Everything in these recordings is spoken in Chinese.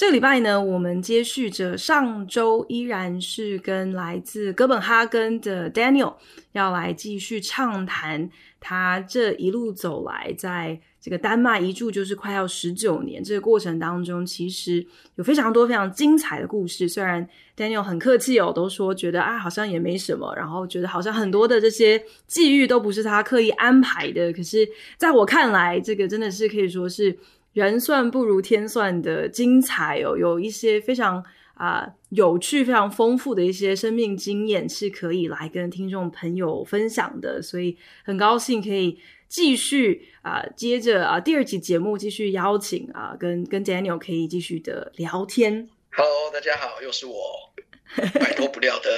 这个礼拜呢，我们接续着上周，依然是跟来自哥本哈根的 Daniel 要来继续畅谈他这一路走来，在这个丹麦一住就是快要十九年。这个过程当中，其实有非常多非常精彩的故事。虽然 Daniel 很客气哦，都说觉得啊，好像也没什么，然后觉得好像很多的这些际遇都不是他刻意安排的。可是在我看来，这个真的是可以说是。人算不如天算的精彩哦，有一些非常啊、呃、有趣、非常丰富的一些生命经验是可以来跟听众朋友分享的，所以很高兴可以继续啊、呃、接着啊、呃、第二集节目继续邀请啊、呃、跟跟 Daniel 可以继续的聊天。Hello，大家好，又是我，摆脱不了的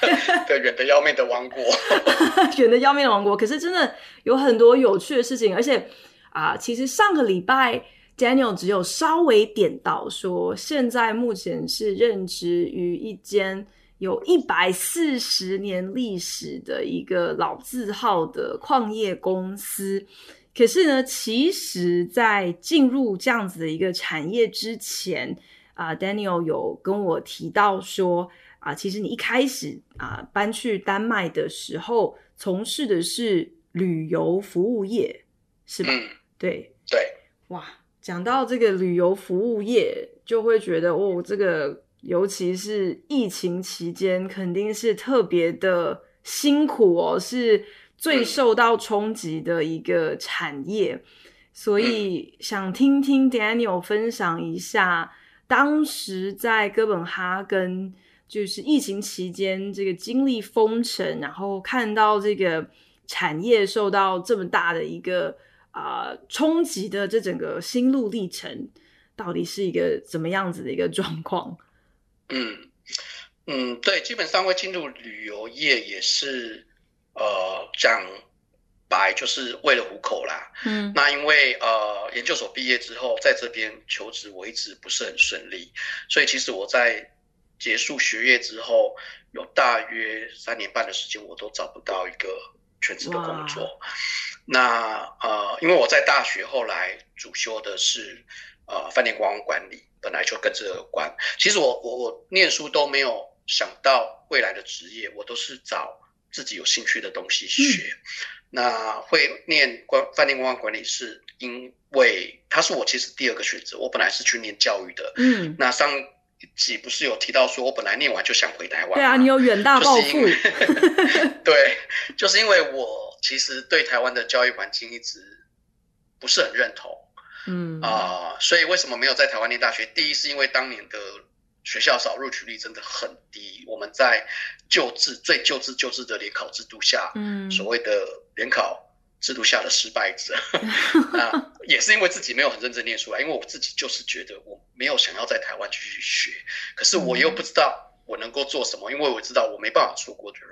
对远的要命的王国，远的要命的王国。可是真的有很多有趣的事情，而且啊、呃，其实上个礼拜。Daniel 只有稍微点到说，现在目前是任职于一间有一百四十年历史的一个老字号的矿业公司。可是呢，其实，在进入这样子的一个产业之前，啊，Daniel 有跟我提到说，啊，其实你一开始啊搬去丹麦的时候，从事的是旅游服务业，是吧？嗯，对对，哇。讲到这个旅游服务业，就会觉得哦，这个尤其是疫情期间，肯定是特别的辛苦哦，是最受到冲击的一个产业。所以 想听听 Daniel 分享一下，当时在哥本哈根，就是疫情期间这个经历封城，然后看到这个产业受到这么大的一个。啊、呃，冲击的这整个心路历程，到底是一个怎么样子的一个状况？嗯嗯，对，基本上会进入旅游业也是呃讲白就是为了糊口啦。嗯，那因为呃研究所毕业之后，在这边求职我一直不是很顺利，所以其实我在结束学业之后，有大约三年半的时间，我都找不到一个全职的工作。那呃，因为我在大学后来主修的是呃饭店观光管理，本来就跟这个有关。其实我我我念书都没有想到未来的职业，我都是找自己有兴趣的东西学。嗯、那会念观饭店观光管理，是因为它是我其实第二个选择。我本来是去念教育的。嗯。那上一集不是有提到说我本来念完就想回台湾？对啊，你有远大抱负。对，就是因为我。其实对台湾的教育环境一直不是很认同，嗯啊、呃，所以为什么没有在台湾念大学？第一是因为当年的学校少，录取率真的很低。我们在旧制最旧制旧制的联考制度下，嗯，所谓的联考制度下的失败者，那、呃、也是因为自己没有很认真念书啊。因为我自己就是觉得我没有想要在台湾继续学，可是我又不知道。我能够做什么？因为我知道我没办法出国的人，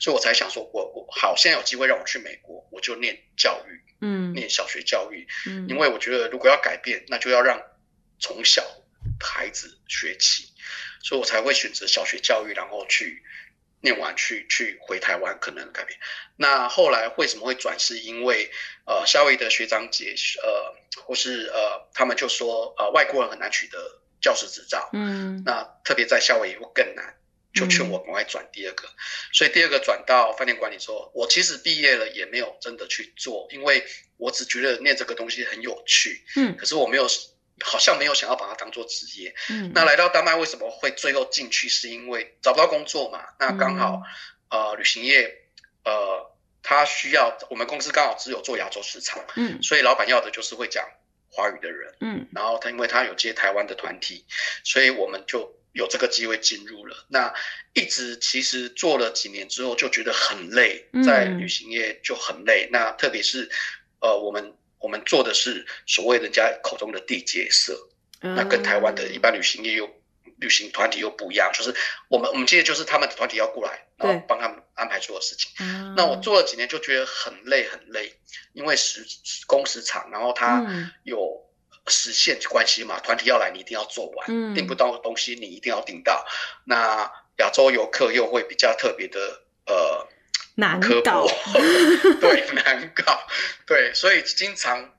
所以我才想说我，我我好，现在有机会让我去美国，我就念教育，嗯，念小学教育，嗯，因为我觉得如果要改变，那就要让从小孩子学起，所以我才会选择小学教育，然后去念完去去回台湾可能改变。那后来为什么会转？是因为呃，夏威夷的学长姐呃，或是呃，他们就说呃，外国人很难取得。教师执照，嗯，那特别在夏威夷会更难，就劝我赶快转第二个，嗯、所以第二个转到饭店管理之后，我其实毕业了也没有真的去做，因为我只觉得念这个东西很有趣，嗯，可是我没有，好像没有想要把它当做职业，嗯，那来到丹麦为什么会最后进去？是因为找不到工作嘛，那刚好，嗯、呃，旅行业，呃，他需要我们公司刚好只有做亚洲市场，嗯，所以老板要的就是会讲。华语的人，嗯，然后他因为他有接台湾的团体，所以我们就有这个机会进入了。那一直其实做了几年之后，就觉得很累，在旅行业就很累。嗯、那特别是呃，我们我们做的是所谓人家口中的地接社，嗯、那跟台湾的一般旅行业又旅行团体又不一样，就是我们我们接的就是他们的团体要过来，然后帮他们安排所有事情。那我做了几年就觉得很累很累，因为时工时长，然后他有时限关系嘛，团体要来你一定要做完，订不到的东西你一定要订到。那亚洲游客又会比较特别的呃。难搞，对，难搞，对，所以经常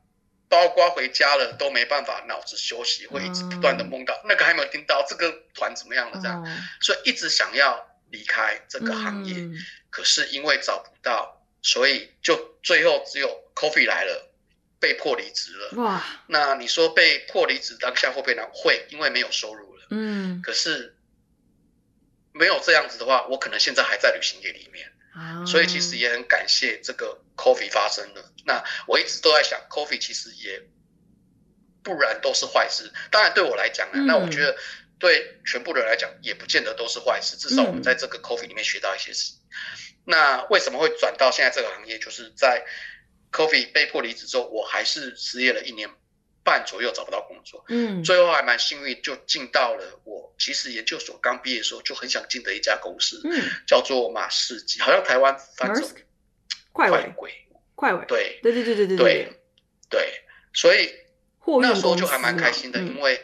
包括回家了都没办法脑子休息，会一直不断的梦到、嗯、那个还没有听到这个团怎么样了这样，嗯、所以一直想要离开这个行业，嗯、可是因为找不到，所以就最后只有 coffee 来了，被迫离职了。哇，那你说被迫离职当下会不会难？会，因为没有收入了。嗯，可是没有这样子的话，我可能现在还在旅行业里面。所以其实也很感谢这个 COVID 发生了。那我一直都在想，COVID 其实也不然都是坏事。当然对我来讲呢，嗯、那我觉得对全部人来讲也不见得都是坏事。至少我们在这个 Coffee 里面学到一些事。嗯、那为什么会转到现在这个行业？就是在 Coffee 被迫离职之后，我还是失业了一年半左右找不到工作，嗯，最后还蛮幸运，就进到了我其实研究所刚毕业的时候就很想进的一家公司，嗯，叫做马士基，好像台湾翻成快尾，快尾，对，对对对对对对。对，所以那时候就还蛮开心的，因为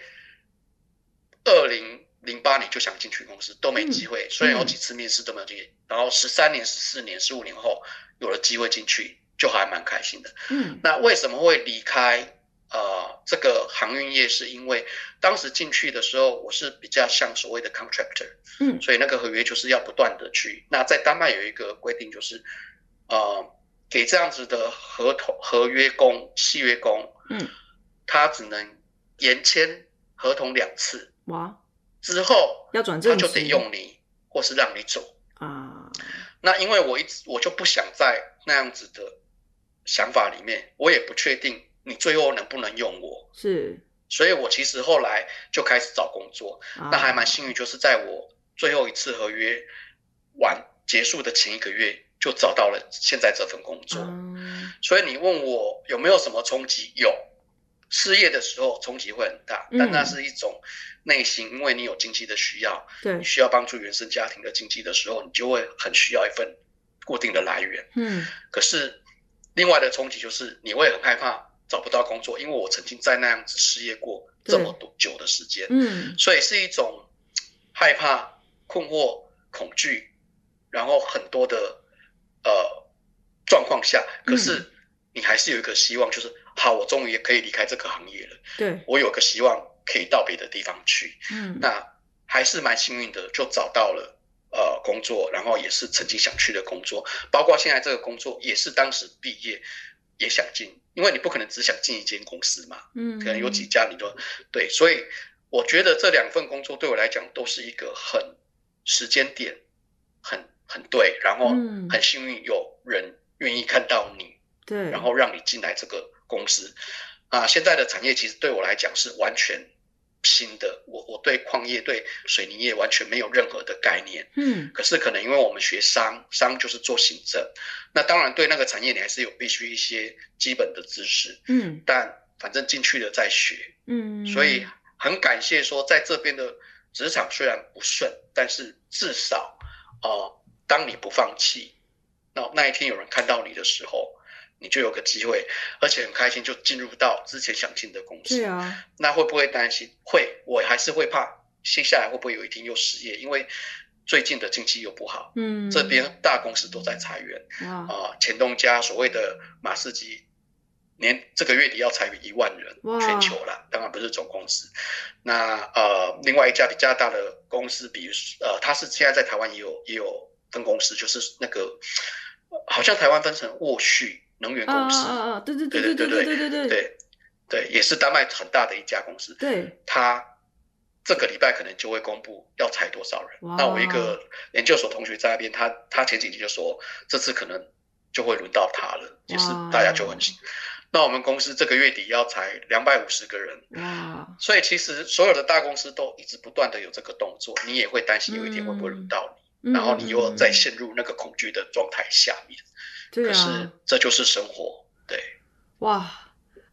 二零零八年就想进去公司都没机会，虽然有几次面试都没有机会，然后十三年、十四年、十五年后有了机会进去，就还蛮开心的，嗯，那为什么会离开？呃，这个航运业是因为当时进去的时候，我是比较像所谓的 contractor，嗯，所以那个合约就是要不断的去。那在丹麦有一个规定，就是呃，给这样子的合同合约工、契约工，嗯，他只能延签合同两次，哇，之后要转正，他就得用你，或是让你走啊。那因为我一直我就不想在那样子的想法里面，我也不确定。你最后能不能用我？是，所以我其实后来就开始找工作，啊、那还蛮幸运，就是在我最后一次合约完结束的前一个月，就找到了现在这份工作。嗯、所以你问我有没有什么冲击？有，失业的时候冲击会很大，但那是一种内心，因为你有经济的需要，对，你需要帮助原生家庭的经济的时候，你就会很需要一份固定的来源。嗯，可是另外的冲击就是你会很害怕。找不到工作，因为我曾经在那样子失业过这么多久的时间，嗯，所以是一种害怕、困惑、恐惧，然后很多的呃状况下，可是你还是有一个希望，就是好，我终于也可以离开这个行业了，对，我有个希望可以到别的地方去，嗯，那还是蛮幸运的，就找到了呃工作，然后也是曾经想去的工作，包括现在这个工作也是当时毕业。也想进，因为你不可能只想进一间公司嘛，嗯，可能有几家你都对，所以我觉得这两份工作对我来讲都是一个很时间点很很对，然后很幸运有人愿意看到你，对，然后让你进来这个公司啊。现在的产业其实对我来讲是完全。新的，我我对矿业、对水泥业完全没有任何的概念。嗯，可是可能因为我们学商，商就是做行政，那当然对那个产业你还是有必须一些基本的知识。嗯，但反正进去了再学。嗯，所以很感谢说，在这边的职场虽然不顺，但是至少，哦、呃，当你不放弃，那那一天有人看到你的时候。你就有个机会，而且很开心，就进入到之前想进的公司。对啊，那会不会担心？会，我还是会怕，接下来会不会有一天又失业？因为最近的经济又不好。嗯，这边大公司都在裁员。啊、呃，前东家所谓的马士基，年这个月底要裁员一万人，全球啦，当然不是总公司。那呃，另外一家比较大的公司，比如呃，他是现在在台湾也有也有分公司，就是那个好像台湾分成沃旭。能源公司，啊啊对对对对对对对对对对，对，也是丹麦很大的一家公司。对，他这个礼拜可能就会公布要裁多少人。那我一个研究所同学在那边，他他前几天就说，这次可能就会轮到他了，就是大家就很。那我们公司这个月底要裁两百五十个人。哇！所以其实所有的大公司都一直不断的有这个动作，你也会担心有一天会不会轮到你，然后你又再陷入那个恐惧的状态下面。对啊，可是这就是生活，对。哇，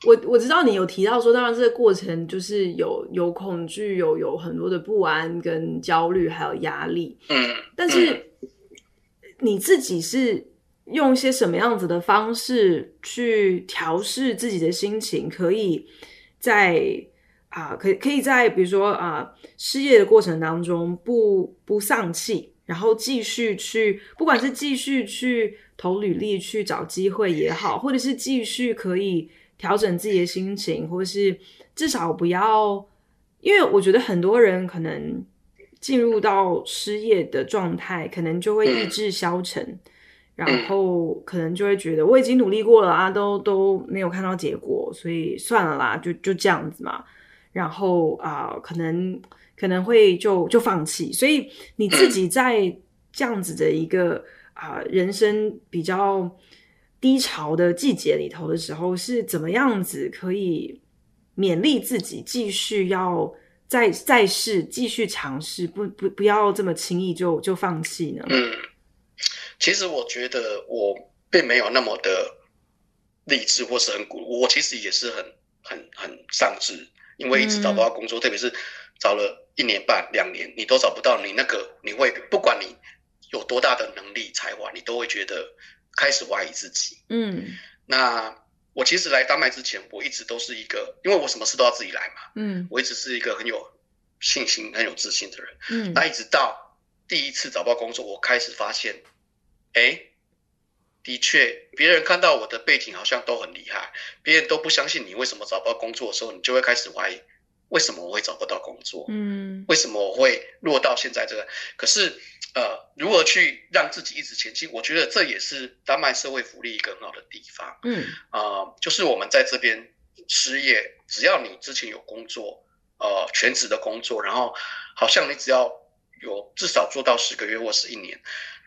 我我知道你有提到说，当然这个过程就是有有恐惧，有有很多的不安跟焦虑，还有压力。嗯，但是你自己是用一些什么样子的方式去调试自己的心情，可以在啊，可以可以在比如说啊，失业的过程当中不不丧气，然后继续去，不管是继续去投履历去找机会也好，或者是继续可以。调整自己的心情，或是至少不要，因为我觉得很多人可能进入到失业的状态，可能就会意志消沉，然后可能就会觉得我已经努力过了啊，都都没有看到结果，所以算了啦，就就这样子嘛。然后啊、呃，可能可能会就就放弃。所以你自己在这样子的一个啊、呃、人生比较。低潮的季节里头的时候是怎么样子可以勉励自己继续要再再试，继续尝试，不不不要这么轻易就就放弃呢？嗯，其实我觉得我并没有那么的励志或是很鼓，我其实也是很很很丧志，因为一直找不到工作，嗯、特别是找了一年半两年，你都找不到，你那个你会不管你有多大的能力才华，你都会觉得。开始怀疑自己。嗯，那我其实来丹麦之前，我一直都是一个，因为我什么事都要自己来嘛。嗯，我一直是一个很有信心、很有自信的人。嗯，那一直到第一次找不到工作，我开始发现，哎，的确，别人看到我的背景好像都很厉害，别人都不相信你为什么找不到工作的时候，你就会开始怀疑，为什么我会找不到工作？嗯，为什么我会落到现在这个？可是。呃，如何去让自己一直前进？我觉得这也是丹麦社会福利一个很好的地方。嗯，啊、呃，就是我们在这边失业，只要你之前有工作，呃，全职的工作，然后好像你只要有至少做到十个月或是一年，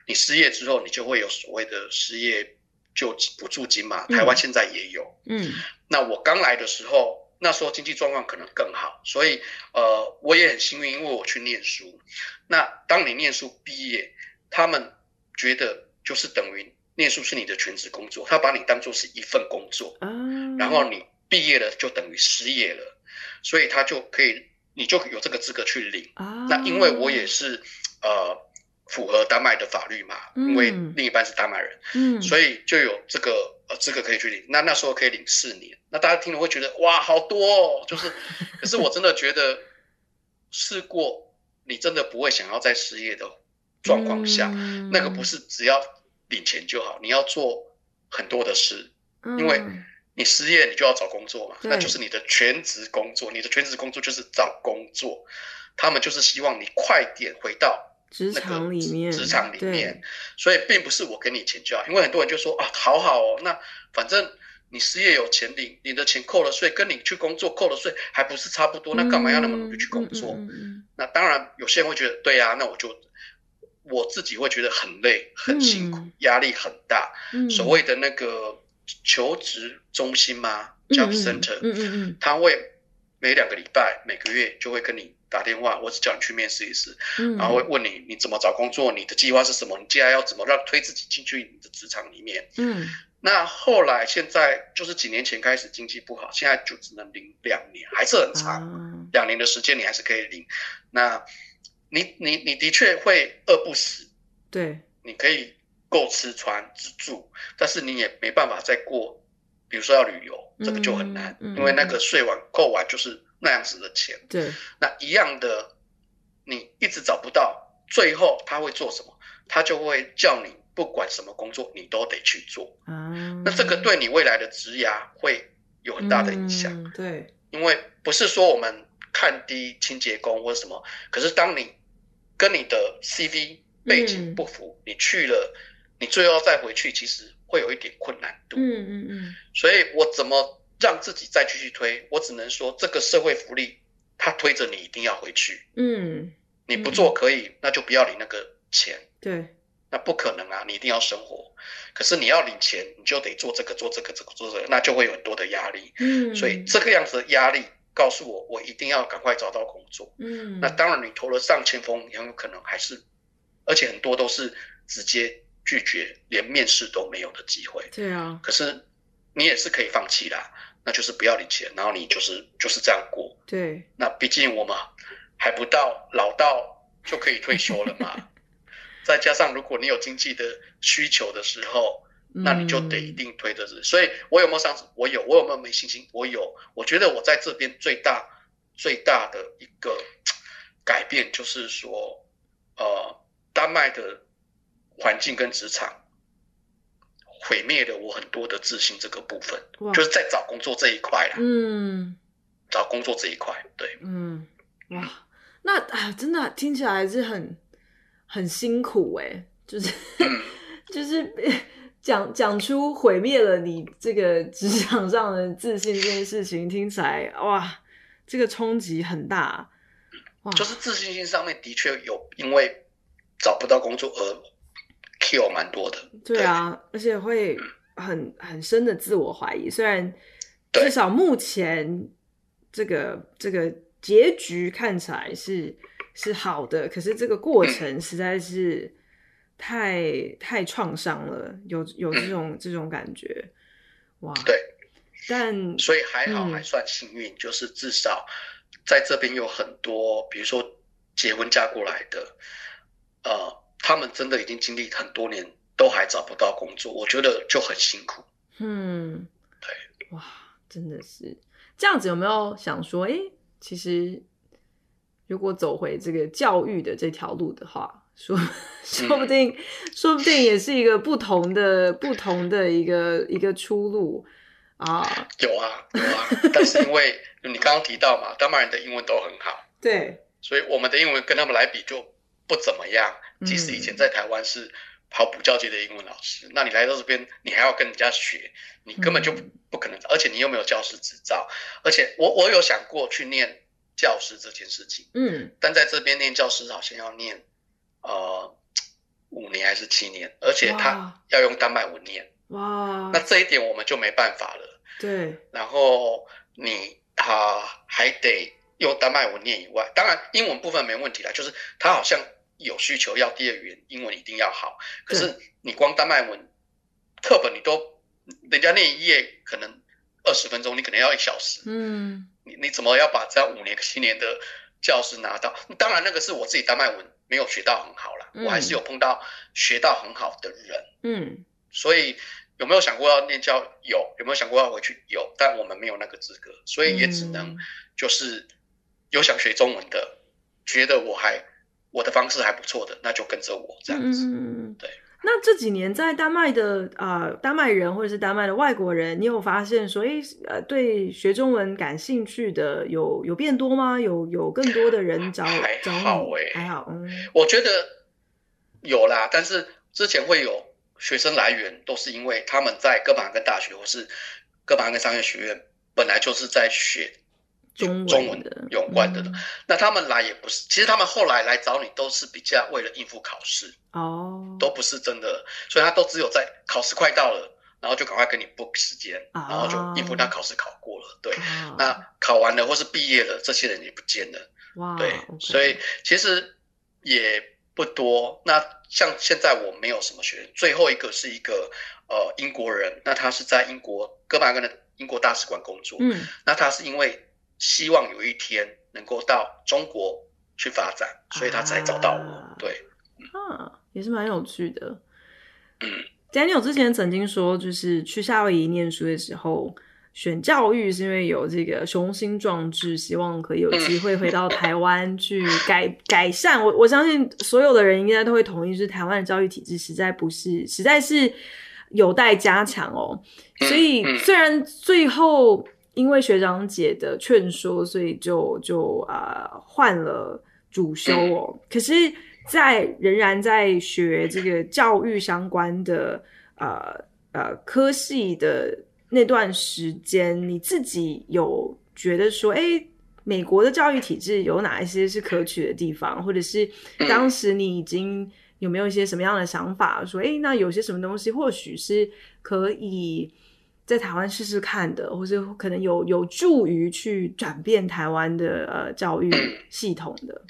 你失业之后，你就会有所谓的失业救济补助金嘛。台湾现在也有。嗯，那我刚来的时候。那时候经济状况可能更好，所以呃，我也很幸运，因为我去念书。那当你念书毕业，他们觉得就是等于念书是你的全职工作，他把你当做是一份工作，然后你毕业了就等于失业了，所以他就可以，你就有这个资格去领。那因为我也是呃符合丹麦的法律嘛，因为另一半是丹麦人，所以就有这个。呃，资格可以去领，那那时候可以领四年。那大家听了会觉得哇，好多哦，就是，可是我真的觉得试过，你真的不会想要在失业的状况下，嗯、那个不是只要领钱就好，你要做很多的事，嗯、因为你失业，你就要找工作嘛，那就是你的全职工作，你的全职工作就是找工作，他们就是希望你快点回到。职场里面，职场里面，所以并不是我给你钱就好，因为很多人就说啊，好好哦，那反正你失业有钱领，你的钱扣了税，跟你去工作扣了税还不是差不多，那干嘛要那么努力去工作？嗯嗯嗯、那当然，有些人会觉得，对呀、啊，那我就我自己会觉得很累、很辛苦、嗯、压力很大。嗯、所谓的那个求职中心嘛，job center，嗯嗯嗯，他会每两个礼拜、每个月就会跟你。打电话，我只叫你去面试一次，嗯、然后会问你你怎么找工作，你的计划是什么，你接下来要怎么让推自己进去你的职场里面。嗯，那后来现在就是几年前开始经济不好，现在就只能领两年，还是很长，啊、两年的时间你还是可以领。那你你你的确会饿不死，对，你可以够吃穿自住，但是你也没办法再过，比如说要旅游，这个就很难，嗯嗯、因为那个税完扣完就是。那样子的钱，对，那一样的，你一直找不到，最后他会做什么？他就会叫你不管什么工作，你都得去做。嗯，那这个对你未来的职涯会有很大的影响。嗯，对，因为不是说我们看低清洁工或者什么，可是当你跟你的 CV 背景不符，嗯，你去了，你最后再回去，其实会有一点困难度。嗯嗯嗯，所以我怎么？让自己再继续推，我只能说这个社会福利，他推着你一定要回去。嗯，你不做可以，嗯、那就不要领那个钱。对，那不可能啊，你一定要生活。可是你要领钱，你就得做这个，做这个，这个做这个，那就会有很多的压力。嗯，所以这个样子的压力告诉我，我一定要赶快找到工作。嗯，那当然，你投了上千封，很有可能还是，而且很多都是直接拒绝，连面试都没有的机会。对啊，可是你也是可以放弃啦。那就是不要领钱，然后你就是就是这样过。对，那毕竟我们还不到老到就可以退休了嘛。再加上如果你有经济的需求的时候，那你就得一定推的是。嗯、所以我有没有上次？我有。我有没有没信心？我有。我觉得我在这边最大最大的一个改变就是说，呃，丹麦的环境跟职场。毁灭了我很多的自信，这个部分就是在找工作这一块啦。嗯，找工作这一块，对，嗯，哇，那啊，真的听起来还是很很辛苦哎，就是、嗯、就是讲讲出毁灭了你这个职场上的自信这件事情，听起来哇，这个冲击很大。哇，就是自信心上面的确有因为找不到工作而。Kill 蛮多的，对啊，对，而且会很很深的自我怀疑。虽然至少目前这个这个结局看起来是是好的，可是这个过程实在是太、嗯、太创伤了，有有这种、嗯、这种感觉，哇，对，但所以还好还算幸运，嗯、就是至少在这边有很多，比如说结婚嫁过来的，呃。他们真的已经经历很多年，都还找不到工作，我觉得就很辛苦。嗯，对，哇，真的是这样子。有没有想说，哎、欸，其实如果走回这个教育的这条路的话，说 说不定，嗯、说不定也是一个不同的、不同的一个一个出路啊。有啊，有啊，但是因为你刚刚提到嘛，丹麦人的英文都很好，对，所以我们的英文跟他们来比就不怎么样。即使以前在台湾是跑补教界的英文老师，嗯、那你来到这边，你还要跟人家学，你根本就不可能，嗯、而且你又没有教师执照，而且我我有想过去念教师这件事情，嗯，但在这边念教师好像要念呃五年还是七年，而且他要用丹麦文念，哇，那这一点我们就没办法了，对，然后你他、呃、还得用丹麦文念以外，当然英文部分没问题啦，就是他好像。有需求要第二语言，英文一定要好。可是你光丹麦文课本，你都人家那一页可能二十分钟，你可能要一小时。嗯，你你怎么要把这样五年七年的教师拿到？当然，那个是我自己丹麦文没有学到很好啦，嗯、我还是有碰到学到很好的人。嗯，所以有没有想过要念教？有，有没有想过要回去？有，但我们没有那个资格，所以也只能就是有想学中文的，觉得我还。我的方式还不错的，那就跟着我这样子。嗯，对。那这几年在丹麦的啊、呃，丹麦人或者是丹麦的外国人，你有发现说，哎，呃，对学中文感兴趣的有有变多吗？有有更多的人找还好哎，还好。嗯，我觉得有啦，但是之前会有学生来源，都是因为他们在哥本哈根大学或是哥本哈根商业学院本来就是在学。中文的。有关的，嗯、那他们来也不是，其实他们后来来找你都是比较为了应付考试。哦，都不是真的，所以他都只有在考试快到了，然后就赶快跟你 book 时间，哦、然后就应付那考试考过了，对，哦、那考完了或是毕业了，这些人也不见了，哇，对，okay、所以其实也不多。那像现在我没有什么学生，最后一个是一个呃英国人，那他是在英国哥本哈根的英国大使馆工作，嗯，那他是因为。希望有一天能够到中国去发展，所以他才找到我。啊、对，啊，也是蛮有趣的。嗯，Daniel 之前曾经说，就是去夏威夷念书的时候，选教育是因为有这个雄心壮志，希望可以有机会回到台湾去改 改善。我我相信所有的人应该都会同意，就是台湾的教育体制实在不是，实在是有待加强哦。所以虽然最后。因为学长姐的劝说，所以就就啊、呃、换了主修哦。可是，在仍然在学这个教育相关的呃呃科系的那段时间，你自己有觉得说，哎，美国的教育体制有哪一些是可取的地方，或者是当时你已经有没有一些什么样的想法，说，哎，那有些什么东西或许是可以。在台湾试试看的，或是可能有有助于去转变台湾的呃教育系统的。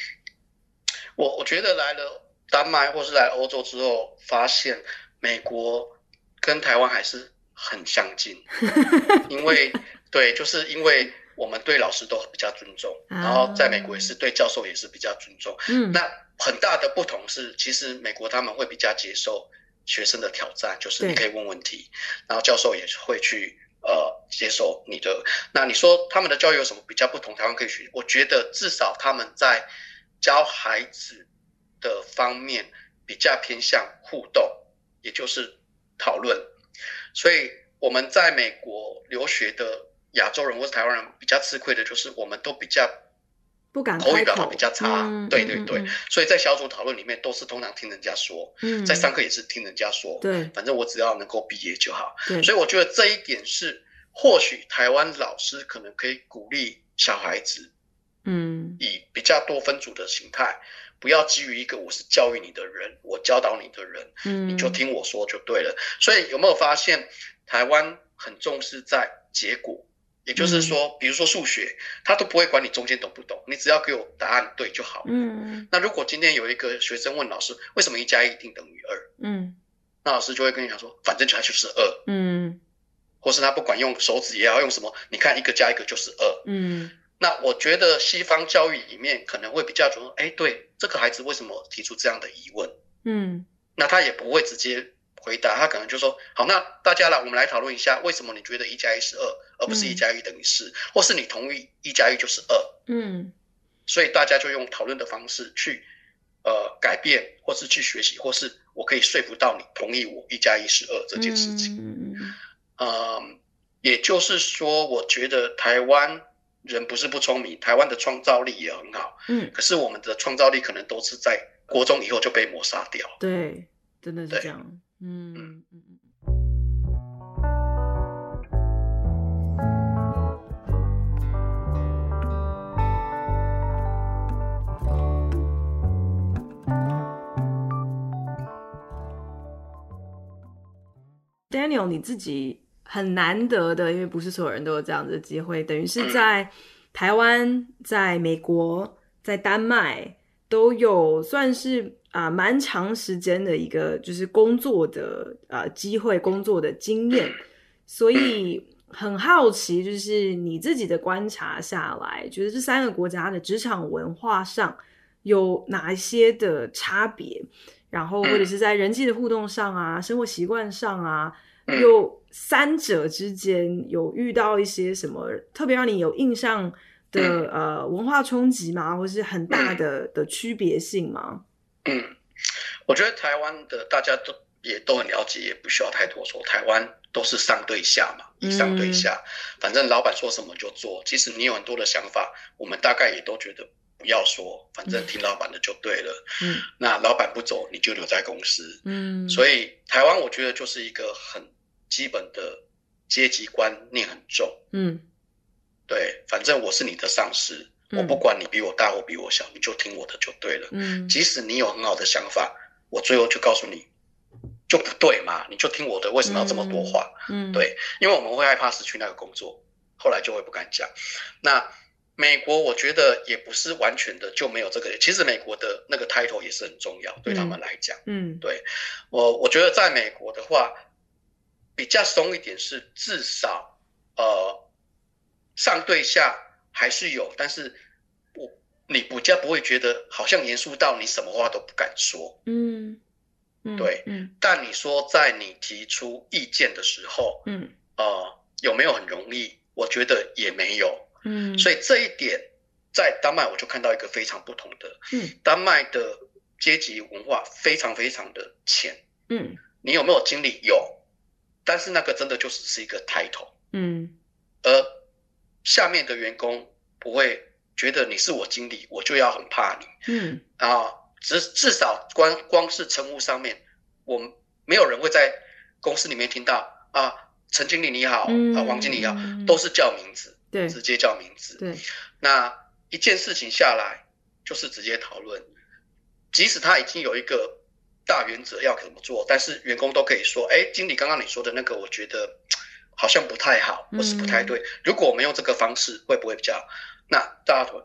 我我觉得来了丹麦或是来欧洲之后，发现美国跟台湾还是很相近，因为对，就是因为我们对老师都比较尊重，啊、然后在美国也是对教授也是比较尊重。嗯，那很大的不同是，其实美国他们会比较接受学生的挑战，就是你可以问问题，然后教授也会去呃接受你的。那你说他们的教育有什么比较不同？台湾可以学？我觉得至少他们在教孩子的方面比较偏向互动，也就是讨论。所以我们在美国留学的亚洲人或是台湾人比较吃亏的就是，我们都比较不敢口语表达比较差。对对对，所以在小组讨论里面都是通常听人家说，在上课也是听人家说。对，反正我只要能够毕业就好。所以我觉得这一点是或许台湾老师可能可以鼓励小孩子，嗯，以比较多分组的形态。不要基于一个我是教育你的人，我教导你的人，嗯，你就听我说就对了。所以有没有发现，台湾很重视在结果，也就是说，嗯、比如说数学，他都不会管你中间懂不懂，你只要给我答案对就好了。嗯，那如果今天有一个学生问老师，为什么一加一一定等于二？嗯，那老师就会跟你讲说，反正它就是二。嗯，或是他不管用手指也要用什么，你看一个加一个就是二。嗯。那我觉得西方教育里面可能会比较说，哎，对这个孩子为什么提出这样的疑问？嗯，那他也不会直接回答，他可能就说，好，那大家来，我们来讨论一下，为什么你觉得一加一是二，而不是一加一等于四，嗯，或是你同意一加一就是二？嗯，所以大家就用讨论的方式去，呃，改变，或是去学习，或是我可以说服到你同意我一加一是二这件事情。嗯，呃，也就是说，我觉得台湾。人不是不聪明，台湾的创造力也很好。嗯，可是我们的创造力可能都是在国中以后就被抹杀掉。对，真的是这样。嗯嗯 Daniel，你自己。很难得的，因为不是所有人都有这样的机会，等于是在台湾、在美国、在丹麦都有算是啊、蛮长时间的一个就是工作的啊机会、工作的经验，所以很好奇，就是你自己的观察下来，觉得这三个国家的职场文化上有哪一些的差别，然后或者是在人际的互动上啊、生活习惯上啊，有。三者之间有遇到一些什么特别让你有印象的、嗯、呃文化冲击吗？或是很大的、嗯、的区别性吗？嗯，我觉得台湾的大家都也都很了解，也不需要太多说。台湾都是上对下嘛，以上对下，嗯、反正老板说什么就做。即使你有很多的想法，我们大概也都觉得不要说，反正听老板的就对了。嗯，那老板不走，你就留在公司。嗯，所以台湾我觉得就是一个很。基本的阶级观念很重，嗯，对，反正我是你的上司，嗯，我不管你比我大或比我小，你就听我的就对了，嗯，即使你有很好的想法，我最后就告诉你就不对嘛，你就听我的，为什么要这么多话？嗯，对，因为我们会害怕失去那个工作，后来就会不敢讲。那美国我觉得也不是完全的就没有这个，其实美国的那个 title 也是很重要，对他们来讲，嗯，对，我我觉得在美国的话。比较松一点是至少，呃，上对下还是有，但是我你比较不会觉得好像严肃到你什么话都不敢说，嗯，嗯对，嗯，但你说在你提出意见的时候，嗯，呃，有没有很容易？我觉得也没有，嗯，所以这一点在丹麦我就看到一个非常不同的，嗯，丹麦的阶级文化非常非常的浅，嗯，你有没有经历？有。但是那个真的就只是一个 title，嗯，而下面的员工不会觉得你是我经理，我就要很怕你，嗯，啊，至至少光光是称呼上面，我们没有人会在公司里面听到啊，陈经理你好，嗯、啊，王经理你好，都是叫名字，对，直接叫名字，对，那一件事情下来就是直接讨论，即使他已经有一个。大原则要怎么做？但是员工都可以说：“哎，经理，刚刚你说的那个，我觉得好像不太好，或是不太对。如果我们用这个方式，会不会比较？那大家说，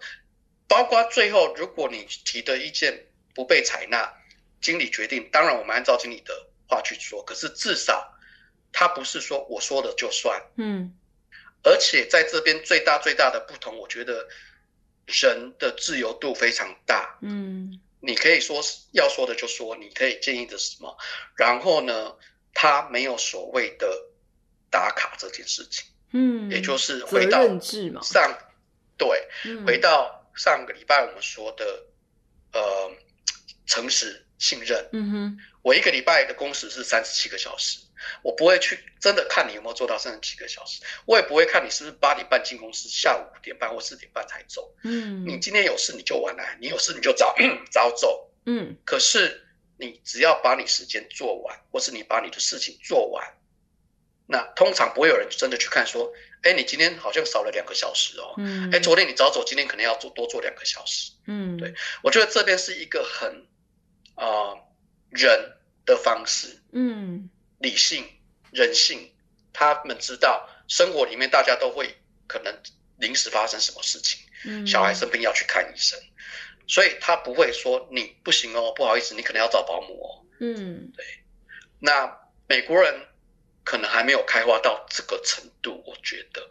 包括最后，如果你提的意见不被采纳，经理决定，当然我们按照经理的话去说。可是至少他不是说我说的就算，嗯，而且在这边最大最大的不同，我觉得人的自由度非常大。嗯，你可以说要说的就说，你可以建议的是什么，然后呢，他没有所谓的打卡这件事情。嗯，也就是回到上，对，嗯、回到上个礼拜我们说的，呃，诚实信任。嗯哼，我一个礼拜的工时是三十七个小时，我不会去真的看你有没有做到三十七个小时，我也不会看你是不是八点半进公司，下午五点半或四点半才走。嗯，你今天有事你就晚来，你有事你就早 早走。嗯，可是你只要把你时间做完，或是你把你的事情做完。那通常不会有人真的去看说，哎，你今天好像少了两个小时哦。嗯。哎，昨天你早走，今天可能要做多做两个小时。嗯。对，我觉得这边是一个很啊、呃、人的方式。嗯。理性、人性，他们知道生活里面大家都会可能临时发生什么事情。嗯。小孩生病要去看医生，所以他不会说你不行哦，不好意思，你可能要找保姆哦。嗯。对。那美国人。可能还没有开化到这个程度，我觉得，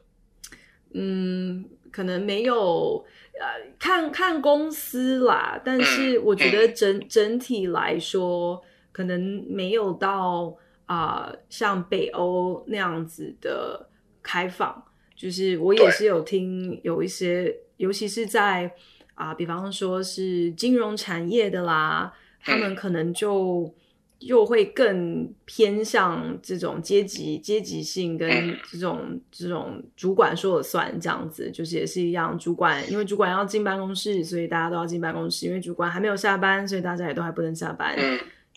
嗯，可能没有，呃，看看公司啦，但是我觉得整、嗯、整体来说，可能没有到啊、呃，像北欧那样子的开放。就是我也是有听有一些，尤其是在啊、呃，比方说是金融产业的啦，他们可能就。又会更偏向这种阶级阶级性跟这种这种主管说了算这样子，就是也是一样，主管因为主管要进办公室，所以大家都要进办公室；因为主管还没有下班，所以大家也都还不能下班。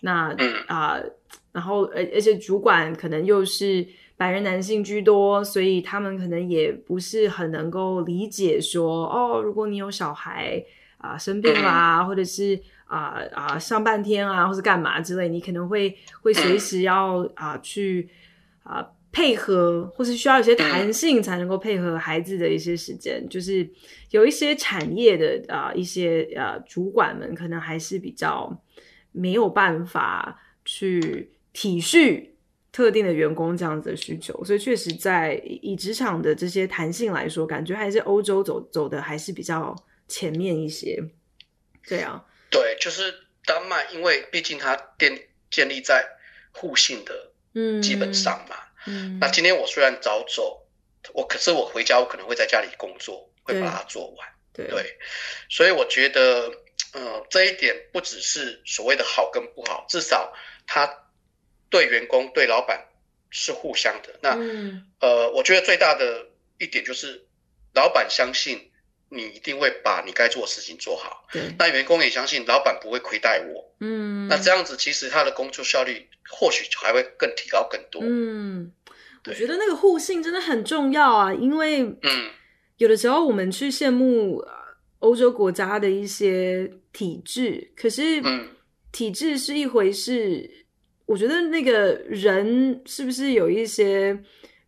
那啊、呃，然后而而且主管可能又是白人男性居多，所以他们可能也不是很能够理解说，哦，如果你有小孩啊、呃、生病啦，或者是。啊啊，上半天啊，或是干嘛之类，你可能会会随时要啊去啊配合，或是需要一些弹性才能够配合孩子的一些时间。就是有一些产业的啊一些啊主管们，可能还是比较没有办法去体恤特定的员工这样子的需求，所以确实在以职场的这些弹性来说，感觉还是欧洲走走的还是比较前面一些。对啊。对，就是丹麦，因为毕竟它建建立在互信的基本上嘛。嗯。嗯，那今天我虽然早走，我可是我回家，我可能会在家里工作，会把它做完。对。对，所以我觉得，呃，这一点不只是所谓的好跟不好，至少他对员工、对老板是互相的。那，嗯、呃，我觉得最大的一点就是，老板相信。你一定会把你该做的事情做好，对。那员工也相信老板不会亏待我，嗯。那这样子其实他的工作效率或许还会更提高更多，嗯。我觉得那个互信真的很重要啊，因为，嗯，有的时候我们去羡慕欧洲国家的一些体制，可是，体制是一回事，嗯，我觉得那个人是不是有一些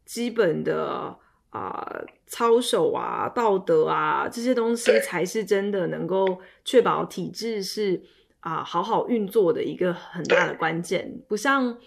基本的啊？呃操守啊，道德啊，这些东西才是真的能够确保体制是啊、呃、好好运作的一个很大的关键。不像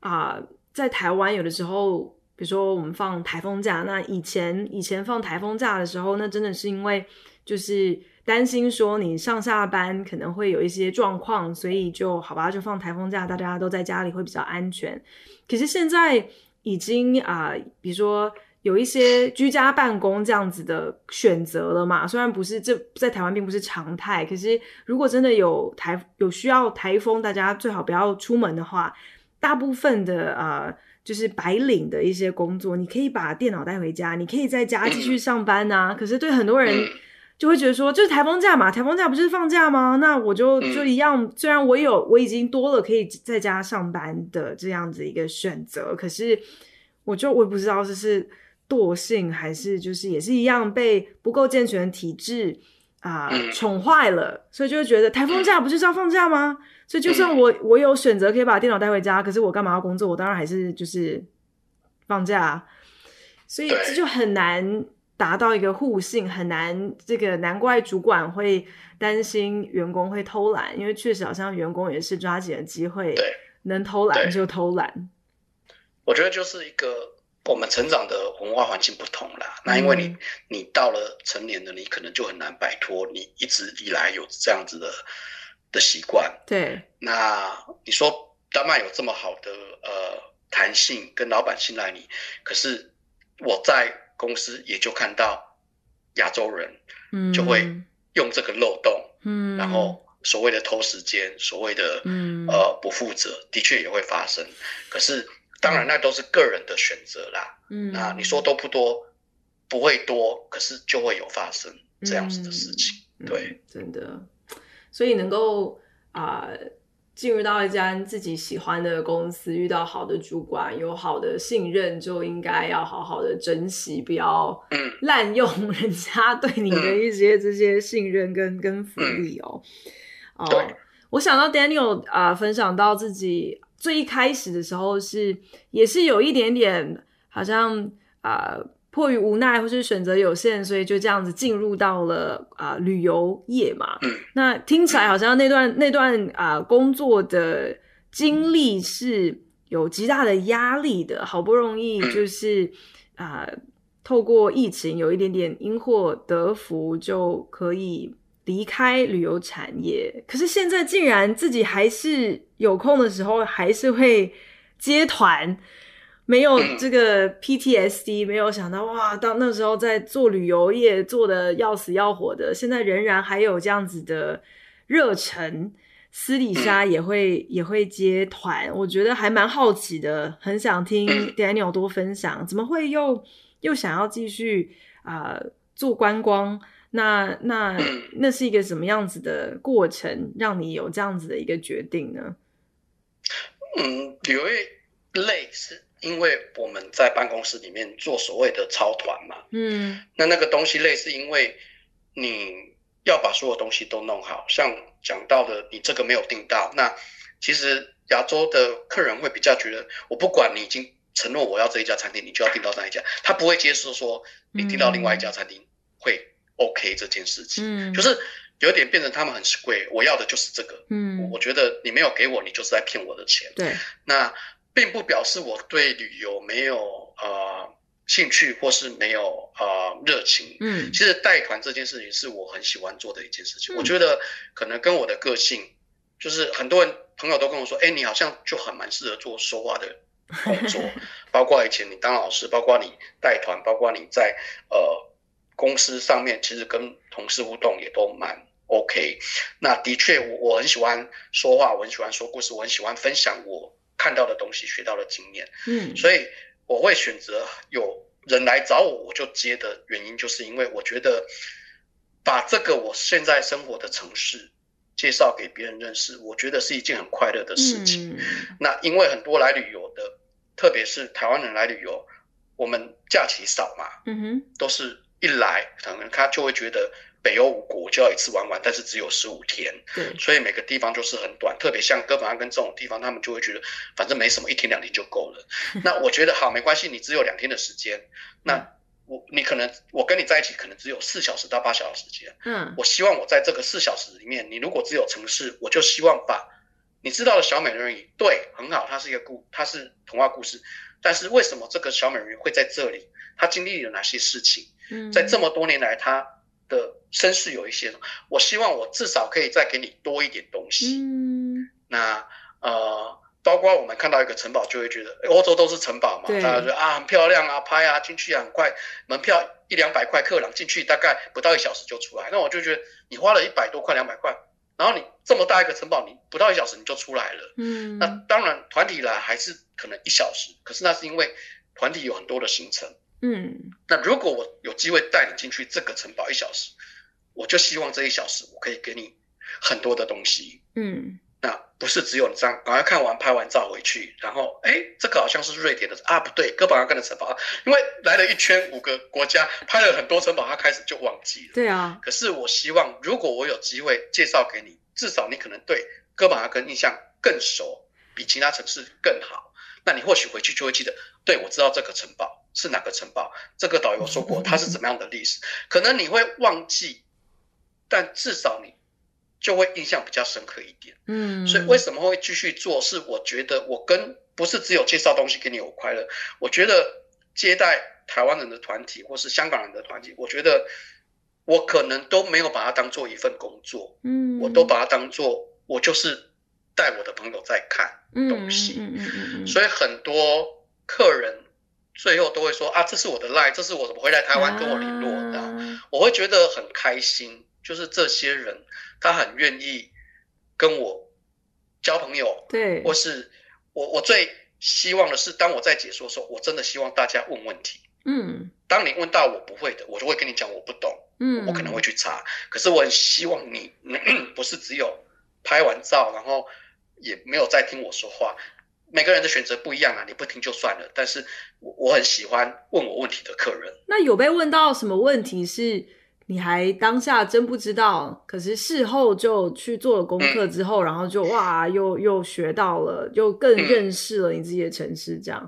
啊、呃，在台湾有的时候，比如说我们放台风假，那以前以前放台风假的时候，那真的是因为就是担心说你上下班可能会有一些状况，所以就好吧，就放台风假，大家都在家里会比较安全。可是现在已经啊、呃，比如说。有一些居家办公这样子的选择了嘛？虽然不是这在台湾并不是常态，可是如果真的有台有需要台风，大家最好不要出门的话，大部分的呃就是白领的一些工作，你可以把电脑带回家，你可以在家继续 上班呐、啊。可是对很多人就会觉得说，就是台风假嘛，台风假不就是放假吗？那我就就一样，虽然我有我已经多了可以在家上班的这样子一个选择，可是我就我也不知道这是。惰性还是就是也是一样被不够健全的体制啊、呃、宠坏了，所以就会觉得台风假不就是要放假吗？所以就算我我有选择可以把电脑带回家，可是我干嘛要工作？我当然还是就是放假，所以这就很难达到一个互信，很难这个难怪主管会担心员工会偷懒，因为确实好像员工也是抓紧了机会，能偷懒就偷懒。我觉得就是一个。我们成长的文化环境不同啦。那因为你、嗯、你到了成年了，你可能就很难摆脱你一直以来有这样子的的习惯。对。那你说丹麦有这么好的呃弹性，跟老板信赖你，可是我在公司也就看到亚洲人，嗯，就会用这个漏洞，嗯，然后所谓的偷时间，所谓的嗯呃不负责，的确也会发生。可是。当然，那都是个人的选择啦。嗯，那你说多不多？不会多，可是就会有发生这样子的事情。嗯、对、嗯，真的。所以能够啊、呃、进入到一家自己喜欢的公司，遇到好的主管，有好的信任，就应该要好好的珍惜，不要滥用人家对你的一些这些信任跟、嗯、跟福利哦。哦、呃，我想到 Daniel 啊、呃，分享到自己。最一开始的时候是也是有一点点好像啊、呃、迫于无奈或是选择有限，所以就这样子进入到了啊、呃、旅游业嘛。那听起来好像那段那段啊、呃、工作的经历是有极大的压力的，好不容易就是啊、呃、透过疫情有一点点因祸得福就可以。离开旅游产业，可是现在竟然自己还是有空的时候还是会接团，没有这个 PTSD，没有想到哇，到那时候在做旅游业做的要死要活的，现在仍然还有这样子的热忱，私底下也会也会接团，我觉得还蛮好奇的，很想听 Daniel 多分享，怎么会又又想要继续啊、呃、做观光？那那那是一个什么样子的过程，让你有这样子的一个决定呢？嗯，旅游业累是因为我们在办公室里面做所谓的超团嘛。嗯，那那个东西累是因为你要把所有东西都弄好，像讲到的，你这个没有订到，那其实亚洲的客人会比较觉得，我不管你已经承诺我要这一家餐厅，你就要订到那一家，他不会接受说你订到另外一家餐厅会。OK，这件事情，嗯，就是有点变成他们很贵，我要的就是这个，嗯，我觉得你没有给我，你就是在骗我的钱，对，那并不表示我对旅游没有呃兴趣或是没有呃热情，嗯，其实带团这件事情是我很喜欢做的一件事情，嗯，我觉得可能跟我的个性，就是很多人朋友都跟我说，哎，你好像就很蛮适合做说话的工作，包括以前你当老师，包括你带团，包括你在呃。公司上面其实跟同事互动也都蛮 OK，那的确我我很喜欢说话，我很喜欢说故事，我很喜欢分享我看到的东西、学到的经验，嗯，所以我会选择有人来找我，我就接的原因，就是因为我觉得把这个我现在生活的城市介绍给别人认识，我觉得是一件很快乐的事情。嗯，那因为很多来旅游的，特别是台湾人来旅游，我们假期少嘛，嗯哼，都是。一来，可能他就会觉得北欧五国就要一次玩完，但是只有十五天，对，所以每个地方就是很短。特别像哥本哈根这种地方，他们就会觉得反正没什么，一天两天就够了。那我觉得好，没关系，你只有两天的时间。那我你可能我跟你在一起，可能只有四小时到八小时时间。嗯，我希望我在这个四小时里面，你如果只有城市，我就希望把你知道的小美人鱼，对，很好，它是一个故，它是童话故事。但是为什么这个小美人鱼会在这里？她经历了哪些事情？在这么多年来，他的身世有一些，我希望我至少可以再给你多一点东西。嗯，那呃，包括我们看到一个城堡，就会觉得欧洲都是城堡嘛，大家觉得啊很漂亮啊，拍啊进去啊很快，门票一两百块，客朗进去大概不到一小时就出来。那我就觉得你花了一百多块两百块，然后你这么大一个城堡，你不到一小时你就出来了。嗯，那当然团体来还是可能一小时，可是那是因为团体有很多的行程。嗯，那如果我有机会带你进去这个城堡一小时，我就希望这一小时我可以给你很多的东西。嗯，那不是只有你这样，赶快看完拍完照回去，然后哎，这个好像是瑞典的啊，不对，哥本哈根的城堡，因为来了一圈五个国家，拍了很多城堡，他开始就忘记了。对啊。可是我希望，如果我有机会介绍给你，至少你可能对哥本哈根印象更熟，比其他城市更好。那你或许回去就会记得，对，我知道这个城堡是哪个城堡，这个导游说过 它是怎么样的历史。可能你会忘记，但至少你就会印象比较深刻一点。嗯，所以为什么会继续做？是我觉得我跟不是只有介绍东西给你有快乐，我觉得接待台湾人的团体或是香港人的团体，我觉得我可能都没有把它当做一份工作，嗯，我都把它当做我就是带我的朋友在看东西，嗯嗯嗯嗯嗯，所以很多客人最后都会说啊，这是我的 line，这是我怎么会来台湾跟我联络的，啊，我会觉得很开心，就是这些人他很愿意跟我交朋友，对，或是我我最。希望的是，当我在解说的时候，我真的希望大家问问题。嗯，当你问到我不会的，我就会跟你讲我不懂。嗯，我可能会去查。可是我很希望你 不是只有拍完照，然后也没有再听我说话。每个人的选择不一样啊，你不听就算了。但是我我很喜欢问我问题的客人。那有被问到什么问题是？你还当下真不知道，可是事后就去做了功课之后，嗯、然后就哇，又又学到了，又更认识了你自己的城市，这样。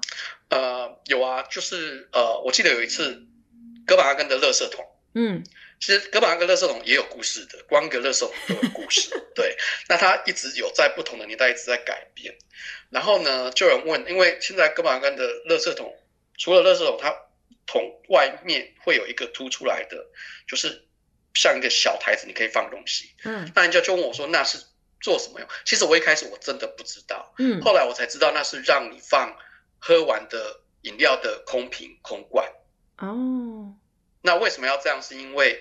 呃，有啊，就是呃，我记得有一次哥本哈根的垃圾桶，嗯，其实哥本哈根垃圾桶也有故事的，光个垃圾桶都有故事。对，那它一直有在不同的年代一直在改变。然后呢，就有人问，因为现在哥本哈根的垃圾桶除了垃圾桶，它桶外面会有一个凸出来的，就是像一个小台子，你可以放东西。嗯，那人家就问我说：“那是做什么用？”其实我一开始我真的不知道。嗯，后来我才知道那是让你放喝完的饮料的空瓶、空罐。哦，那为什么要这样？是因为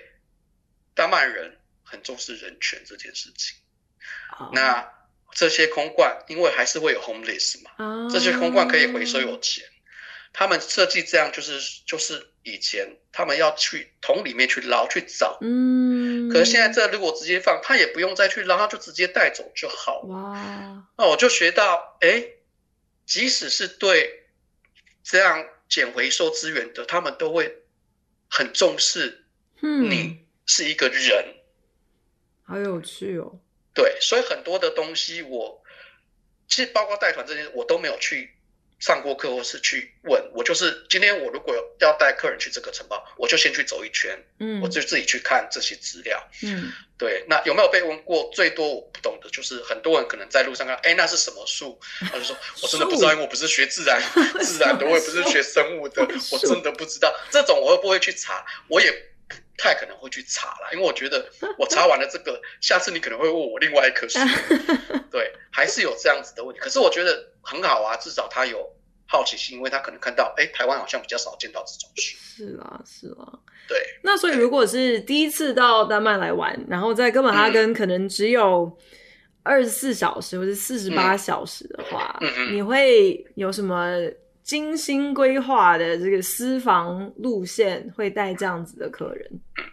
丹麦人很重视人权这件事情。哦，那这些空罐，因为还是会有 homeless 嘛。哦，这些空罐可以回收有钱。他们设计这样，就是就是以前他们要去桶里面去捞去找，嗯，可是现在这如果直接放，他也不用再去捞，他就直接带走就好。哇，那我就学到，哎，即使是对这样捡回收资源的，他们都会很重视，你是一个人，嗯，好有趣哦。对，所以很多的东西我其实包括带团这些，我都没有去。上过课或是去问我，就是今天我如果要带客人去这个城堡，我就先去走一圈，嗯，我就自己去看这些资料，嗯，对。那有没有被问过？最多我不懂的就是很多人可能在路上看，哎，那是什么树？他就说，我真的不知道，因为我不是学自然自然的，我也不是学生物的，我真的不知道。这种我会不会去查？我也不太可能会去查了，因为我觉得我查完了这个，下次你可能会问我另外一棵树，对，还是有这样子的问题。可是我觉得。很好啊，至少他有好奇心，因为他可能看到，哎，台湾好像比较少见到这种树。是啊，是啊。对。那所以，如果是第一次到丹麦来玩，然后在哥本哈根可能只有二十四小时或者四十八小时的话，嗯嗯，你会有什么精心规划的这个私房路线，会带这样子的客人？嗯，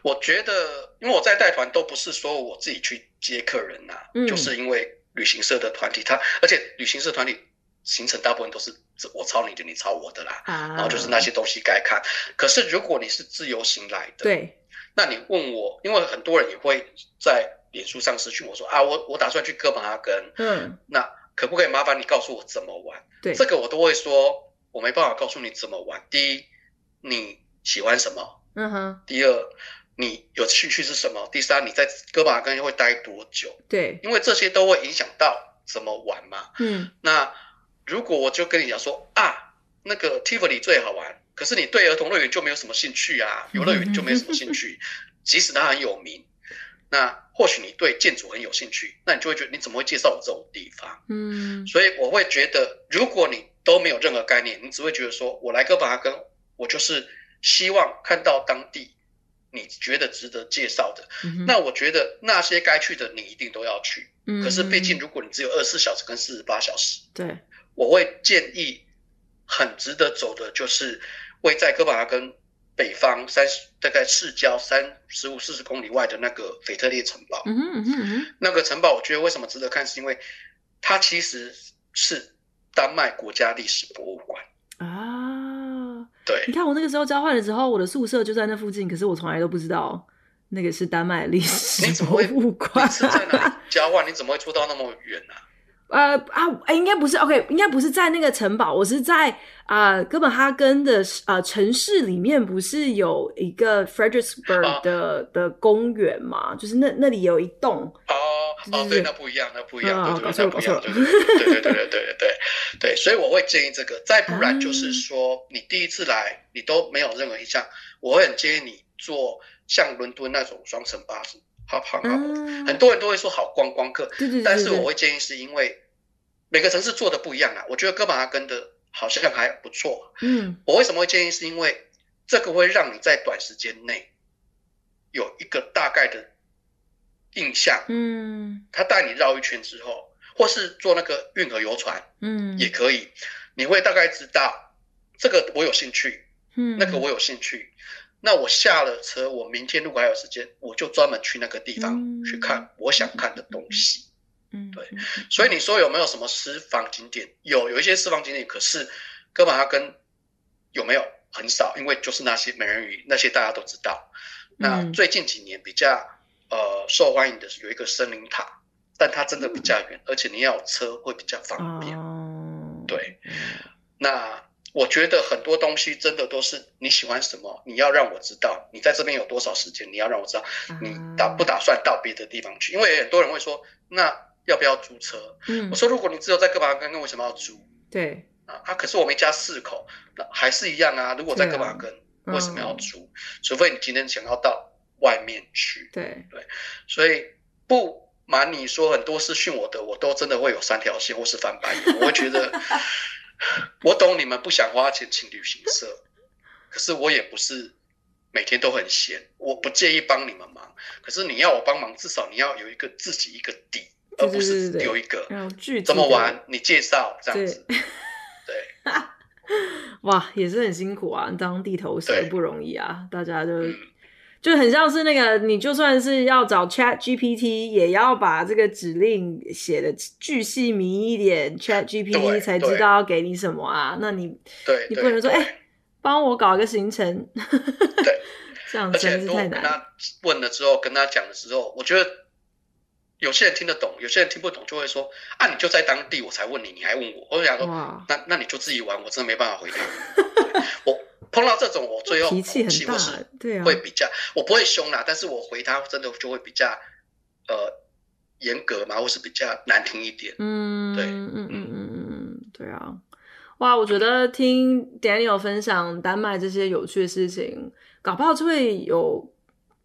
我觉得，因为我在带团都不是说我自己去接客人呐、啊，嗯，就是因为。旅行社的团体，他而且旅行社团体行程大部分都是我抄你的，你抄我的啦。啊，然后就是那些东西该看。可是如果你是自由行来的，对，那你问我，因为很多人也会在脸书上私讯我说啊，我我打算去哥本哈根，嗯，那可不可以麻烦你告诉我怎么玩？对，这个我都会说，我没办法告诉你怎么玩。第一，你喜欢什么？嗯哼。第二。你有兴趣是什么？第三，你在哥本哈根会待多久？对，因为这些都会影响到怎么玩嘛。嗯，那如果我就跟你讲说啊，那个 Tivoli 最好玩，可是你对儿童乐园就没有什么兴趣啊，游乐园就没什么兴趣，即使它很有名，那或许你对建筑很有兴趣，那你就会觉得你怎么会介绍我这种地方？嗯，所以我会觉得，如果你都没有任何概念，你只会觉得说我来哥本哈根，我就是希望看到当地。你觉得值得介绍的，嗯、那我觉得那些该去的你一定都要去。嗯、可是毕竟如果你只有二十四小时跟四十八小时，对，我会建议很值得走的就是位在哥本哈根北方三十大概市郊三十五四十公里外的那个腓特烈城堡。嗯哼嗯哼，那个城堡我觉得为什么值得看，是因为它其实是丹麦国家历史博物馆啊。对，你看我那个时候交换的时候，我的宿舍就在那附近，可是我从来都不知道那个是丹麦历史博物馆。你是在哪里交换？你怎么会出到那么远呢、啊？呃啊，哎，应该不是，OK，应该不是在那个城堡，我是在啊、呃、哥本哈根的啊、呃、城市里面，不是有一个 Fredericksburg 的、啊、的公园嘛？就是那那里有一栋。哦，哦，对，那不一样，那不一样，对对，那不一样，对对对对对对对对对，所以我会建议这个，再不然就是说，你第一次来，你都没有任何印象，我会很建议你坐像伦敦那种双层巴士，好好好，很多人都会说好观光客，但是我会建议是因为每个城市做的不一样啊，我觉得哥本哈根的好像还不错，嗯，我为什么会建议是因为这个会让你在短时间内有一个大概的。印象，嗯，他带你绕一圈之后，或是坐那个运河游船，嗯，也可以，你会大概知道这个我有兴趣，嗯，那个我有兴趣，那我下了车，我明天如果还有时间，我就专门去那个地方去看我想看的东西，嗯，对，所以你说有没有什么私房景点？有，有一些私房景点，可是哥本哈根有没有很少？因为就是那些美人鱼，那些大家都知道。那最近几年比较。呃，受欢迎的是有一个森林塔，但它真的比较远，而且你要有车会比较方便。对，那我觉得很多东西真的都是你喜欢什么，你要让我知道你在这边有多少时间，你要让我知道你打不打算到别的地方去，因为很多人会说，那要不要租车？嗯，我说如果你只有在哥本哈根，为什么要租？对啊，啊，可是我们一家四口，那还是一样啊。如果在哥本哈根，为什么要租？除非你今天想要到。外面去，对对，所以不瞒你说，很多私讯我的，我都真的会有三条线或是翻白眼。我会觉得，我懂你们不想花钱请旅行社，可是我也不是每天都很闲，我不介意帮你们忙。可是你要我帮忙，至少你要有一个自己一个底，而不是有一个怎么玩，你介绍这样子。对，对 哇，也是很辛苦啊，当地头蛇不容易啊，大家就。就很像是那个，你就算是要找 Chat GPT，也要把这个指令写的巨细靡一点，Chat GPT 才知道要给你什么啊？那你，对，你不能说，哎，帮我搞一个行程，对，这样真是太难。问了之后，跟他讲的时候，我觉得有些人听得懂，有些人听不懂，就会说，啊，你就在当地，我才问你，你还问我，我就想说，那那你就自己玩，我真的没办法回答。我。碰到这种，我最后脾气很大，对啊，会比较，我不会凶啦，但是我回他真的就会比较，呃，严格嘛，或是比较难听一点。嗯，对，嗯嗯嗯嗯嗯，对啊，哇，我觉得听 Daniel 分享丹麦这些有趣的事情，搞不好就会有